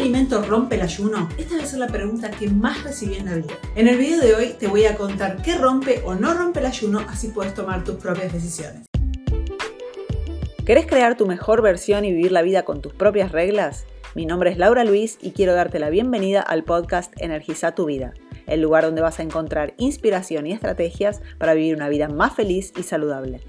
alimento rompe el ayuno? Esta debe ser la pregunta que más recibí en la vida. En el video de hoy te voy a contar qué rompe o no rompe el ayuno, así puedes tomar tus propias decisiones. ¿Querés crear tu mejor versión y vivir la vida con tus propias reglas? Mi nombre es Laura Luis y quiero darte la bienvenida al podcast Energiza tu vida, el lugar donde vas a encontrar inspiración y estrategias para vivir una vida más feliz y saludable.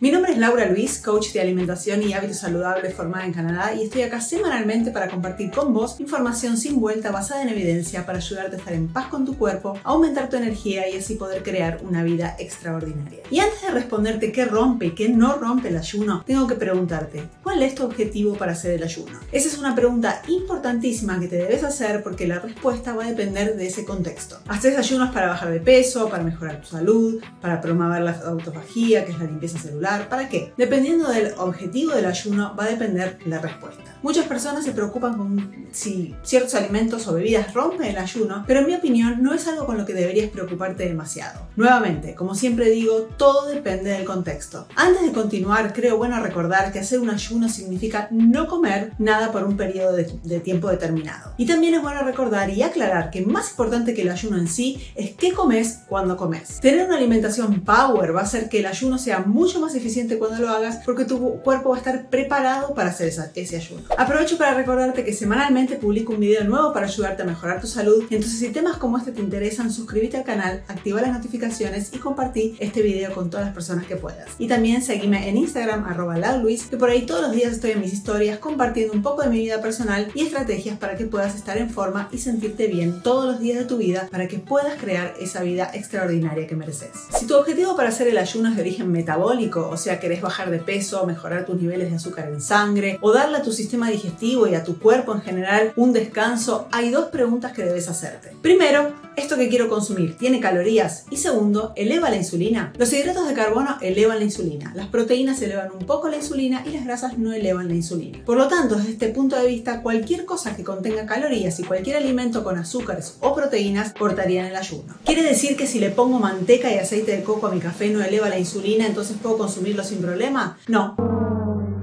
Mi nombre es Laura Luis, coach de alimentación y hábitos saludables formada en Canadá y estoy acá semanalmente para compartir con vos información sin vuelta basada en evidencia para ayudarte a estar en paz con tu cuerpo, aumentar tu energía y así poder crear una vida extraordinaria. Y antes de responderte qué rompe y qué no rompe el ayuno, tengo que preguntarte, ¿cuál es tu objetivo para hacer el ayuno? Esa es una pregunta importantísima que te debes hacer porque la respuesta va a depender de ese contexto. Haces ayunos para bajar de peso, para mejorar tu salud, para promover la autofagía, que es la limpieza celular, ¿Para qué? Dependiendo del objetivo del ayuno va a depender la respuesta. Muchas personas se preocupan con si ciertos alimentos o bebidas rompen el ayuno, pero en mi opinión no es algo con lo que deberías preocuparte demasiado. Nuevamente, como siempre digo, todo depende del contexto. Antes de continuar, creo bueno recordar que hacer un ayuno significa no comer nada por un periodo de, de tiempo determinado. Y también es bueno recordar y aclarar que más importante que el ayuno en sí es qué comes cuando comes. Tener una alimentación power va a hacer que el ayuno sea mucho más eficiente cuando lo hagas porque tu cuerpo va a estar preparado para hacer ese ayuno. Aprovecho para recordarte que semanalmente publico un video nuevo para ayudarte a mejorar tu salud. Entonces si temas como este te interesan, suscríbete al canal, activa las notificaciones y compartí este video con todas las personas que puedas. Y también seguime en Instagram arroba Luis, que por ahí todos los días estoy en mis historias compartiendo un poco de mi vida personal y estrategias para que puedas estar en forma y sentirte bien todos los días de tu vida para que puedas crear esa vida extraordinaria que mereces. Si tu objetivo para hacer el ayuno es de origen metabólico o sea, querés bajar de peso, mejorar tus niveles de azúcar en sangre o darle a tu sistema digestivo y a tu cuerpo en general un descanso, hay dos preguntas que debes hacerte. Primero, ¿esto que quiero consumir tiene calorías? Y segundo, ¿eleva la insulina? Los hidratos de carbono elevan la insulina, las proteínas elevan un poco la insulina y las grasas no elevan la insulina. Por lo tanto, desde este punto de vista, cualquier cosa que contenga calorías y cualquier alimento con azúcares o proteínas cortarían el ayuno. ¿Quiere decir que si le pongo manteca y aceite de coco a mi café no eleva la insulina, entonces puedo consumir sin problema? No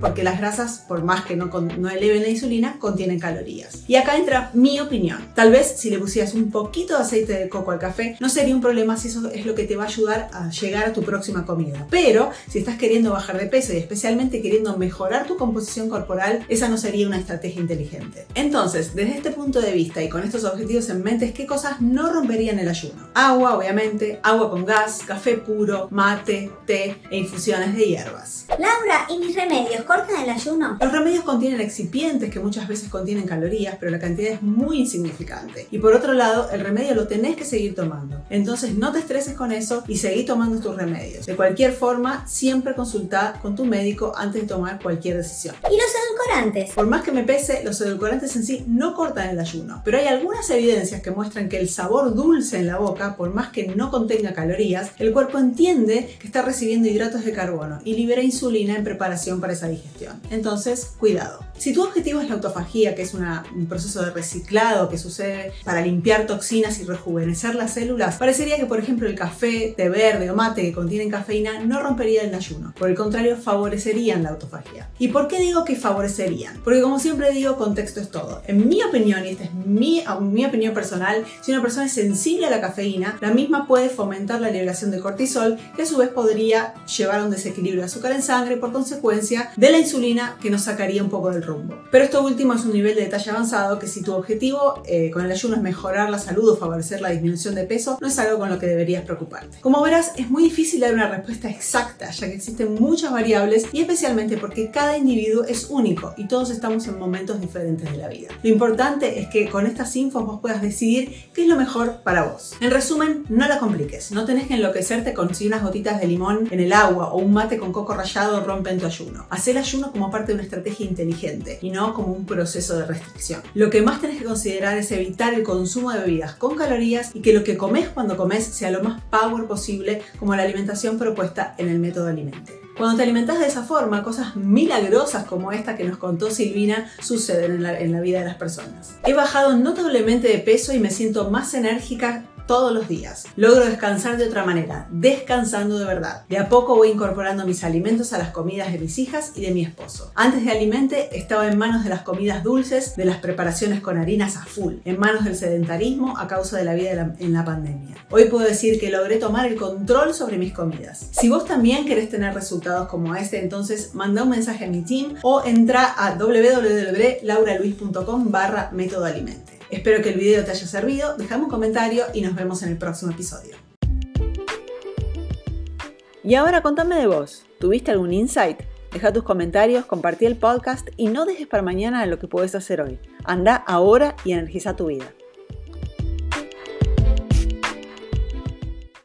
porque las grasas, por más que no, eleven la insulina, contienen calorías. Y acá entra mi opinión. Tal vez si le pusieras un poquito de aceite de coco al café, no sería un problema si eso es lo que te va a ayudar a llegar a tu próxima comida. Pero si estás queriendo bajar de peso y especialmente queriendo mejorar tu composición corporal, esa no sería una estrategia inteligente. Entonces, desde este punto de vista y con estos objetivos en mente, ¿qué cosas no romperían el ayuno? Agua, obviamente, agua con gas, café puro, mate, té e infusiones de hierbas. Laura, ¿y mis remedios? Corta el ayuno? Los remedios contienen excipientes que muchas veces contienen calorías, pero la cantidad es muy insignificante. Y por otro lado, el remedio lo tenés que seguir tomando. Entonces no te estreses con eso y seguí tomando tus remedios. De cualquier forma, siempre consulta con tu médico antes de tomar cualquier decisión. ¿Y los edulcorantes? Por más que me pese, los edulcorantes en sí no cortan el ayuno, pero hay algunas evidencias que muestran que el sabor dulce en la boca, por más que no contenga calorías, el cuerpo entiende que está recibiendo hidratos de carbono y libera insulina en preparación para esa digestión. Entonces, cuidado. Si tu objetivo es la autofagía, que es un proceso de reciclado que sucede para limpiar toxinas y rejuvenecer las células, parecería que, por ejemplo, el café, té verde o mate que contienen cafeína no rompería el ayuno. Por el contrario, favorecerían la autofagía. ¿Y por qué digo que favorecerían? Porque, como siempre digo, contexto es todo. En mi opinión, y esta es mi, mi opinión personal, si una persona es sensible a la cafeína, la misma puede fomentar la liberación de cortisol, que a su vez podría llevar a un desequilibrio de azúcar en sangre por consecuencia de la insulina que nos sacaría un poco del pero esto último es un nivel de detalle avanzado que si tu objetivo eh, con el ayuno es mejorar la salud o favorecer la disminución de peso, no es algo con lo que deberías preocuparte. Como verás, es muy difícil dar una respuesta exacta, ya que existen muchas variables y especialmente porque cada individuo es único y todos estamos en momentos diferentes de la vida. Lo importante es que con estas infos vos puedas decidir qué es lo mejor para vos. En resumen, no la compliques, no tenés que enloquecerte con si unas gotitas de limón en el agua o un mate con coco rallado rompen tu ayuno. El ayuno como parte de una estrategia inteligente y no como un proceso de restricción. Lo que más tenés que considerar es evitar el consumo de bebidas con calorías y que lo que comes cuando comes sea lo más power posible como la alimentación propuesta en el método Alimente. Cuando te alimentas de esa forma, cosas milagrosas como esta que nos contó Silvina suceden en la, en la vida de las personas. He bajado notablemente de peso y me siento más enérgica todos los días. Logro descansar de otra manera, descansando de verdad. De a poco voy incorporando mis alimentos a las comidas de mis hijas y de mi esposo. Antes de Alimente estaba en manos de las comidas dulces, de las preparaciones con harinas a full, en manos del sedentarismo a causa de la vida en la pandemia. Hoy puedo decir que logré tomar el control sobre mis comidas. Si vos también querés tener resultados como este, entonces manda un mensaje a mi team o entra a www.lauraluis.com barra método. Espero que el video te haya servido, dejame un comentario y nos vemos en el próximo episodio. Y ahora contame de vos, ¿tuviste algún insight? Deja tus comentarios, compartí el podcast y no dejes para mañana lo que puedes hacer hoy. Anda ahora y energiza tu vida.